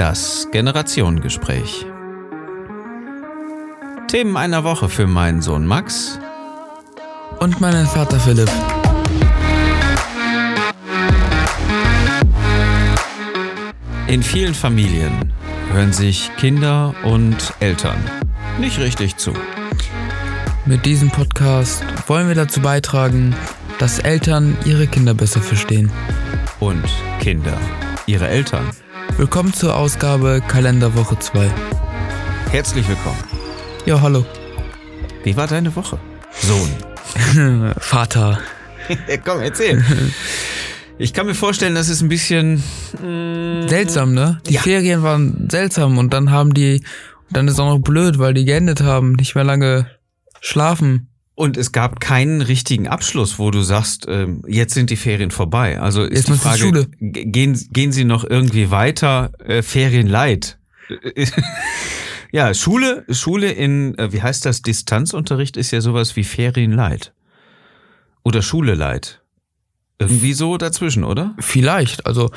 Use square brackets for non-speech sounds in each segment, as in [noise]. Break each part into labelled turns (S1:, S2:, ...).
S1: Das Generationengespräch. Themen einer Woche für meinen Sohn Max
S2: Und meinen Vater Philipp.
S1: In vielen Familien hören sich Kinder und Eltern nicht richtig zu.
S2: Mit diesem Podcast wollen wir dazu beitragen, dass Eltern ihre Kinder besser verstehen.
S1: Und Kinder ihre Eltern.
S2: Willkommen zur Ausgabe Kalenderwoche 2.
S1: Herzlich willkommen.
S2: Ja, hallo.
S1: Wie war deine Woche? Sohn. [laughs]
S2: Vater. [laughs]
S1: Komm, erzähl. [laughs] Ich kann mir vorstellen, das ist ein bisschen.
S2: Seltsam, ne? Die
S1: Ja.
S2: Ferien waren seltsam und dann haben die, dann ist auch noch blöd, weil die geendet haben, nicht mehr lange schlafen.
S1: Und es gab keinen richtigen Abschluss, wo du sagst, ähm, jetzt sind die Ferien vorbei. Also ist
S2: Jetzt
S1: die Frage,
S2: Schule.
S1: Gehen, gehen sie noch irgendwie weiter? Äh, Ferienleid. [laughs] ja, Schule, Schule in, äh, wie heißt das, Distanzunterricht ist ja sowas wie Ferienleid. Oder Schuleleid. Irgendwie so dazwischen, oder?
S2: Vielleicht. Also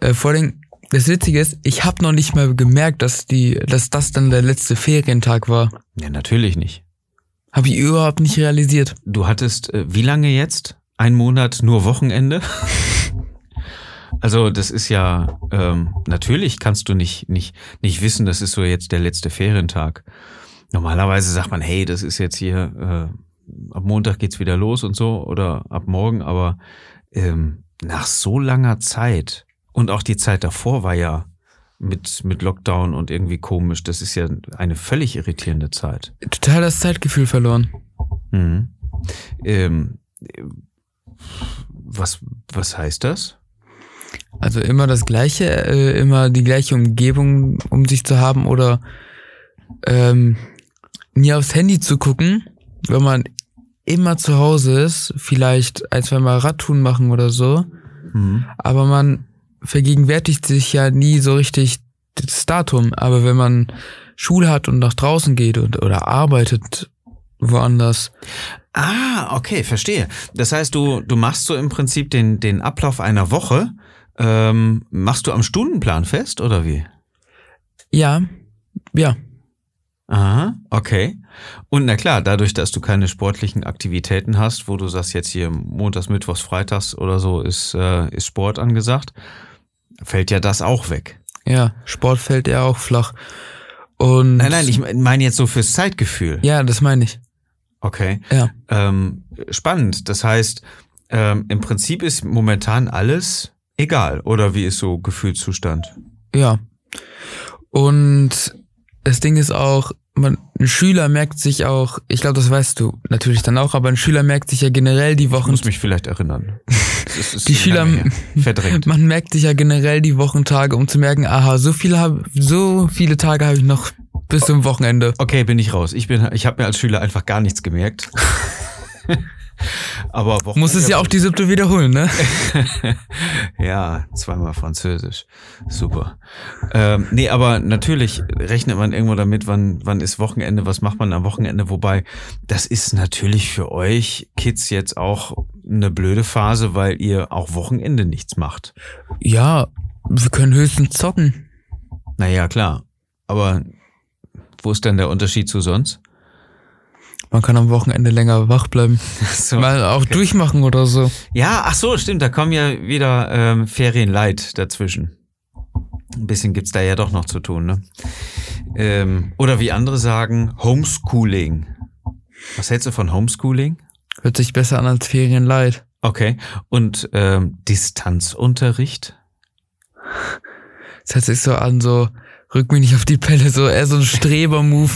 S2: äh, vor allem, das Witzige ist, ich habe noch nicht mal gemerkt, dass die, dass das dann der letzte Ferientag war.
S1: Ja, natürlich nicht.
S2: Habe ich überhaupt nicht realisiert.
S1: Du hattest, äh, wie lange jetzt? Ein Monat nur Wochenende? [laughs] Also das ist ja, ähm, natürlich kannst du nicht, nicht, nicht wissen, das ist so jetzt der letzte Ferientag. Normalerweise sagt man, hey, das ist jetzt hier, äh, ab Montag geht's wieder los und so oder ab morgen, aber ähm, nach so langer Zeit und auch die Zeit davor war ja mit, mit Lockdown und irgendwie komisch, das ist ja eine völlig irritierende Zeit.
S2: Total das Zeitgefühl verloren.
S1: Mhm. Ähm, äh, was, was heißt das?
S2: Also immer das Gleiche, äh, immer die gleiche Umgebung um sich zu haben oder ähm, nie aufs Handy zu gucken, wenn man immer zu Hause ist, vielleicht ein, zwei Mal Radtouren machen oder so,
S1: Mhm.
S2: aber man vergegenwärtigt sich ja nie so richtig das Datum. Aber wenn man Schule hat und nach draußen geht und, oder arbeitet woanders,
S1: Ah, okay, verstehe. Das heißt, du, du machst so im Prinzip den, den Ablauf einer Woche, ähm, machst du am Stundenplan fest oder wie?
S2: ja, ja,
S1: Aha, okay. Und na klar, dadurch, dass du keine sportlichen Aktivitäten hast, wo du sagst, jetzt hier montags, mittwochs, freitags oder so ist, äh, ist Sport angesagt, fällt ja das auch weg.
S2: ja, Sport fällt eher auch flach. Und
S1: Nein, nein, ich meine jetzt so fürs Zeitgefühl.
S2: ja, das meine ich.
S1: Okay.
S2: Ja.
S1: Ähm, spannend. Das heißt, ähm, im Prinzip ist momentan alles egal. Oder wie ist so Gefühlszustand?
S2: Ja. Und das Ding ist auch, man, ein Schüler merkt sich auch, ich glaube, das weißt du natürlich dann auch, aber ein Schüler merkt sich ja generell die
S1: Ich
S2: Wochen,
S1: muss mich vielleicht erinnern. [laughs] Es ist
S2: Die Schüler-
S1: verdrängt.
S2: man merkt sich ja generell die Wochentage, um zu merken, aha, so viele hab, so viele Tage habe ich noch bis zum Wochenende.
S1: Okay, bin ich raus. Ich bin, ich habe mir als Schüler einfach gar nichts gemerkt. [laughs] Aber Wochenende-
S2: Muss es ja auch die siebte wiederholen, ne? [laughs]
S1: ja, zweimal Französisch. Super. Ähm, nee, aber natürlich rechnet man irgendwo damit, wann, wann ist Wochenende, was macht man am Wochenende. Wobei, das ist natürlich für euch Kids jetzt auch eine blöde Phase, weil ihr auch Wochenende nichts macht.
S2: Ja, wir können höchstens zocken.
S1: Naja, klar. Aber wo ist denn der Unterschied zu sonst?
S2: Man kann am Wochenende länger wach bleiben.
S1: So.
S2: Mal auch durchmachen oder so.
S1: Ja, ach so, stimmt, da kommen ja wieder ähm, Ferienleid dazwischen. Ein bisschen gibt's da ja doch noch zu tun, ne? Ähm, oder wie andere sagen, Homeschooling. Was hältst du von Homeschooling?
S2: Hört sich besser an als Ferienleid.
S1: Okay. Und ähm, Distanzunterricht?
S2: Das hört sich so an, so, rück mich nicht auf die Pelle, so eher so ein [laughs] Streber-Move.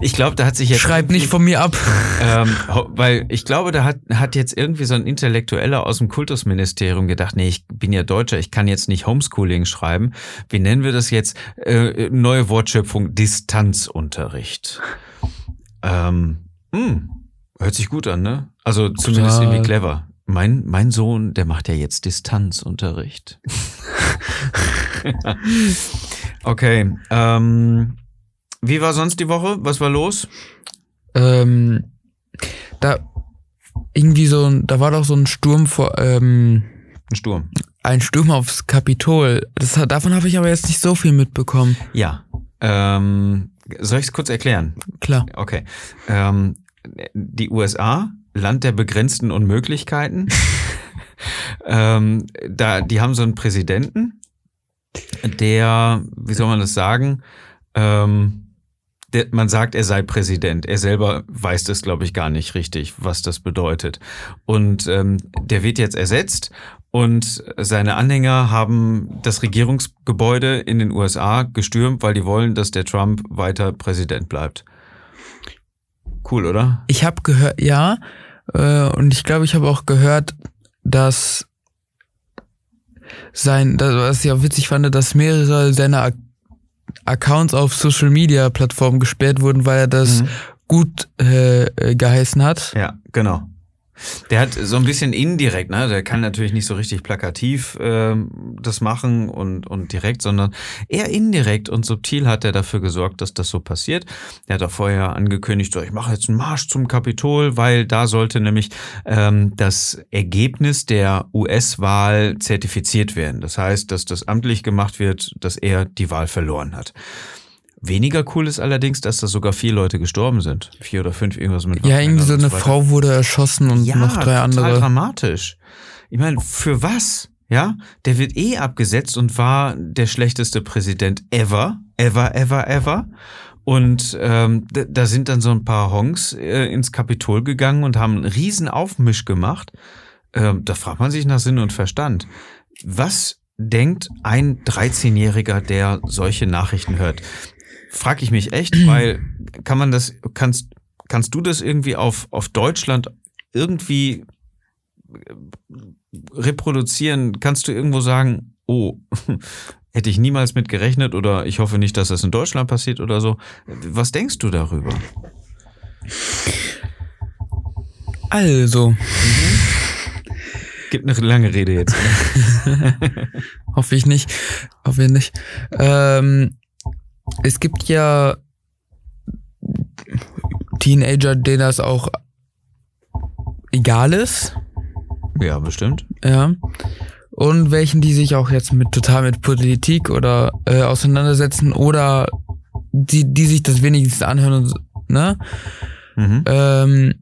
S1: ich glaube, da hat sich jetzt.
S2: Schreib nicht von mir ab.
S1: Ähm, weil ich glaube, da hat, hat jetzt irgendwie so ein Intellektueller aus dem Kultusministerium gedacht, nee, ich bin ja Deutscher, ich kann jetzt nicht Homeschooling schreiben. Wie nennen wir das jetzt? Äh, neue Wortschöpfung, Distanzunterricht. Ähm, hm, hört sich gut an, ne? Also zumindest
S2: Total.
S1: irgendwie clever. Mein, mein Sohn, der macht ja jetzt Distanzunterricht. [laughs] okay. Ähm, wie war sonst die Woche? Was war los?
S2: Ähm, da irgendwie so ein, da war doch so ein Sturm vor, ähm,
S1: Ein Sturm.
S2: ein Sturm aufs Kapitol. Das, davon habe ich aber jetzt nicht so viel mitbekommen.
S1: Ja. Ähm, soll ich es kurz erklären?
S2: Klar.
S1: Okay. Ähm, die USA, Land der begrenzten Unmöglichkeiten. [laughs] ähm, da, die haben so einen Präsidenten, der, wie soll man das sagen, ähm, der, man sagt, er sei Präsident. Er selber weiß das, glaube ich, gar nicht richtig, was das bedeutet. Und ähm, der wird jetzt ersetzt und seine Anhänger haben das Regierungsgebäude in den USA gestürmt, weil die wollen, dass der Trump weiter Präsident bleibt. Cool, oder?
S2: Ich habe gehört, ja, äh, und ich glaube, ich habe auch gehört, dass sein, das, was ich auch witzig fand, dass mehrere seiner Ac- Accounts auf Social Media Plattformen gesperrt wurden, weil er das
S1: Mhm.
S2: gut äh, äh, geheißen hat.
S1: Ja, genau. Der hat so ein bisschen indirekt, ne? Der kann natürlich nicht so richtig plakativ ähm, das machen und, und direkt, sondern eher indirekt und subtil hat er dafür gesorgt, dass das so passiert. Er hat auch vorher angekündigt, so, ich mache jetzt einen Marsch zum Kapitol, weil da sollte nämlich ähm, das Ergebnis der US-Wahl zertifiziert werden. Das heißt, dass das amtlich gemacht wird, dass er die Wahl verloren hat. Weniger cool ist allerdings, dass da sogar vier Leute gestorben sind. Vier oder fünf, irgendwas mit
S2: Ja, irgendwie so eine
S1: weiter.
S2: Frau wurde erschossen und
S1: Ja,
S2: noch drei
S1: total
S2: andere.
S1: dramatisch. Ich meine, für was? Ja, der wird eh abgesetzt und war der schlechteste Präsident ever, ever, ever, ever. Und ähm, da sind dann so ein paar Honks äh, ins Kapitol gegangen und haben einen riesen Aufmisch gemacht. Ähm, da fragt man sich nach Sinn und Verstand. Was denkt ein 13-Jähriger, der solche Nachrichten hört? Frag ich mich echt, [clears throat] weil kann man das, kannst, kannst du das irgendwie auf, auf Deutschland irgendwie äh, reproduzieren? Kannst du irgendwo sagen, oh, [laughs] hätte ich niemals mit gerechnet oder ich hoffe nicht, dass das in Deutschland passiert oder so? Was denkst du darüber?
S2: Also,
S1: Gibt eine lange Rede jetzt. [laughs]
S2: hoffe ich nicht. Hoffe ich nicht. Ähm, es gibt ja Teenager, denen das auch egal ist.
S1: Ja, bestimmt.
S2: Ja. Und welchen, die sich auch jetzt mit total mit Politik oder äh, auseinandersetzen oder die, die sich das wenigstens anhören und so, ne?
S1: Mhm.
S2: Ähm,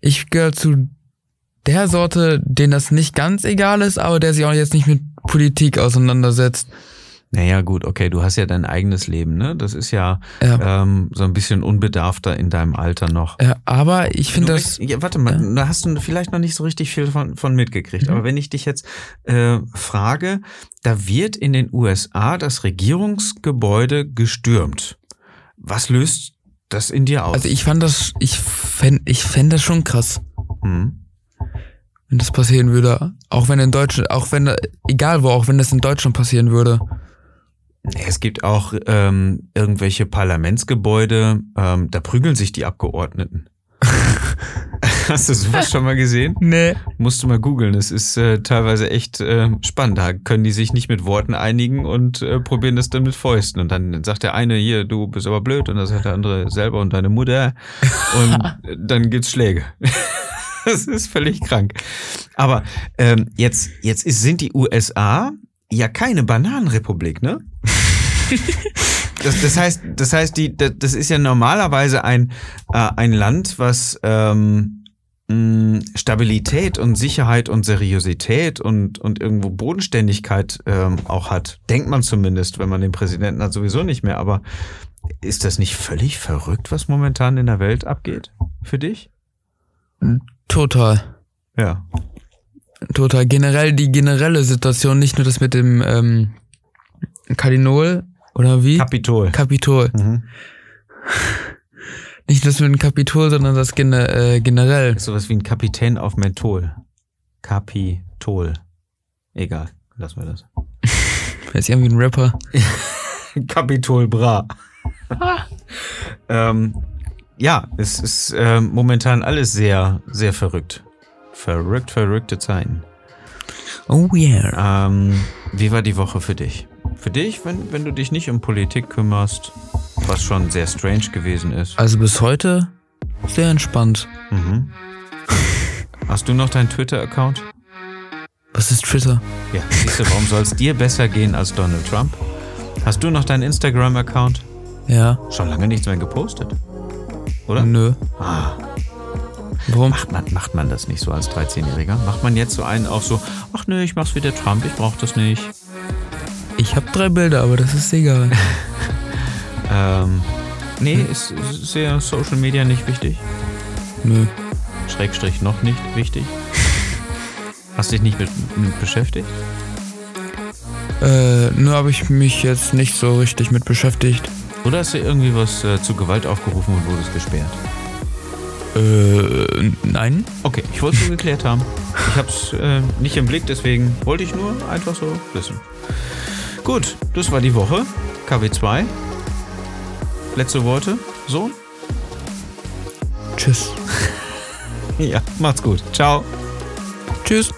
S2: ich gehöre zu der Sorte, denen das nicht ganz egal ist, aber der sich auch jetzt nicht mit Politik auseinandersetzt.
S1: Naja, gut, okay, du hast ja dein eigenes Leben, ne? Das ist ja
S2: Ja.
S1: ähm, so ein bisschen unbedarfter in deinem Alter noch.
S2: Ja, aber ich finde das.
S1: ja, warte mal, da hast du vielleicht noch nicht so richtig viel von, von mitgekriegt.
S2: Mhm.
S1: Aber wenn ich dich jetzt äh, frage, da wird in den USA das Regierungsgebäude gestürmt. Was löst das in dir aus?
S2: Also ich fand das, ich fänd, ich fänd das schon krass,
S1: hm?
S2: wenn das passieren würde. Auch wenn in Deutschland, auch wenn, egal wo, auch wenn das in Deutschland passieren würde.
S1: Es gibt auch ähm, irgendwelche Parlamentsgebäude, ähm, da prügeln sich die Abgeordneten. [laughs] Hast du sowas schon mal gesehen?
S2: Nee.
S1: Musst du mal googeln. Es ist äh, teilweise echt äh, spannend. Da können die sich nicht mit Worten einigen und äh, probieren das dann mit Fäusten. Und dann sagt der eine hier, du bist aber blöd. Und dann sagt der andere selber und deine Mutter. Und [laughs] dann gibt's Schläge. [laughs] das ist völlig krank. Aber ähm, jetzt, jetzt ist, sind die USA ja keine Bananenrepublik, ne? [laughs] Das, das heißt, das heißt, die, das das ist ja normalerweise ein, äh, ein Land, was ähm, Stabilität und Sicherheit und Seriosität und, und irgendwo Bodenständigkeit ähm, auch hat. Denkt man zumindest, wenn man den Präsidenten hat, sowieso nicht mehr. Aber ist das nicht völlig verrückt, was momentan in der Welt abgeht? Für dich?
S2: Total.
S1: Ja.
S2: Total. Generell die generelle Situation, nicht nur das mit dem ähm, Kardinol oder wie?
S1: Kapitol.
S2: Kapitol.
S1: Mhm. [laughs]
S2: Nicht nur das mit dem Kapitol, sondern das gene äh, generell.
S1: Ist sowas wie ein Kapitän auf Menthol. Kapitol. Egal, lassen wir das. [laughs]
S2: Ist irgendwie ein Rapper. [laughs]
S1: Kapitol Bra. ähm, ja, es ist ähm, momentan alles sehr, sehr verrückt. Verrückt, verrückte Zeiten.
S2: Oh yeah.
S1: Ähm, wie war die Woche für dich? Für dich, wenn, wenn du dich nicht um Politik kümmerst, was schon sehr strange gewesen ist.
S2: Also bis heute sehr entspannt.
S1: Mhm. Hast du noch deinen Twitter-Account?
S2: Was ist Twitter?
S1: Ja, siehst du, warum soll es dir besser gehen als Donald Trump? Hast du noch deinen Instagram-Account?
S2: Ja.
S1: Schon lange nichts mehr gepostet. Oder?
S2: Nö.
S1: Ah,
S2: Warum?
S1: macht, man, macht man das nicht so als 13-Jähriger? Macht man jetzt so einen auch so, ach nö, ich mach's wie der Trump, ich brauch das nicht.
S2: Ich habe drei Bilder, aber das ist egal. [laughs]
S1: Ähm, nee, ist, ist sehr Social Media nicht wichtig.
S2: Nö.
S1: Schrägstrich noch nicht wichtig. [laughs] Hast dich nicht mit, mit beschäftigt?
S2: Äh, nur habe ich mich jetzt nicht so richtig mit beschäftigt.
S1: Oder hast du irgendwie was äh, zu Gewalt aufgerufen und wurdest gesperrt?
S2: Äh, nein.
S1: Okay, ich wollte es nur geklärt haben. Ich habe es äh, nicht im Blick, deswegen wollte ich nur einfach so wissen. Gut, das war die Woche. KW2. Letzte Worte. So?
S2: Tschüss. [laughs]
S1: Ja, macht's gut. Ciao.
S2: Tschüss.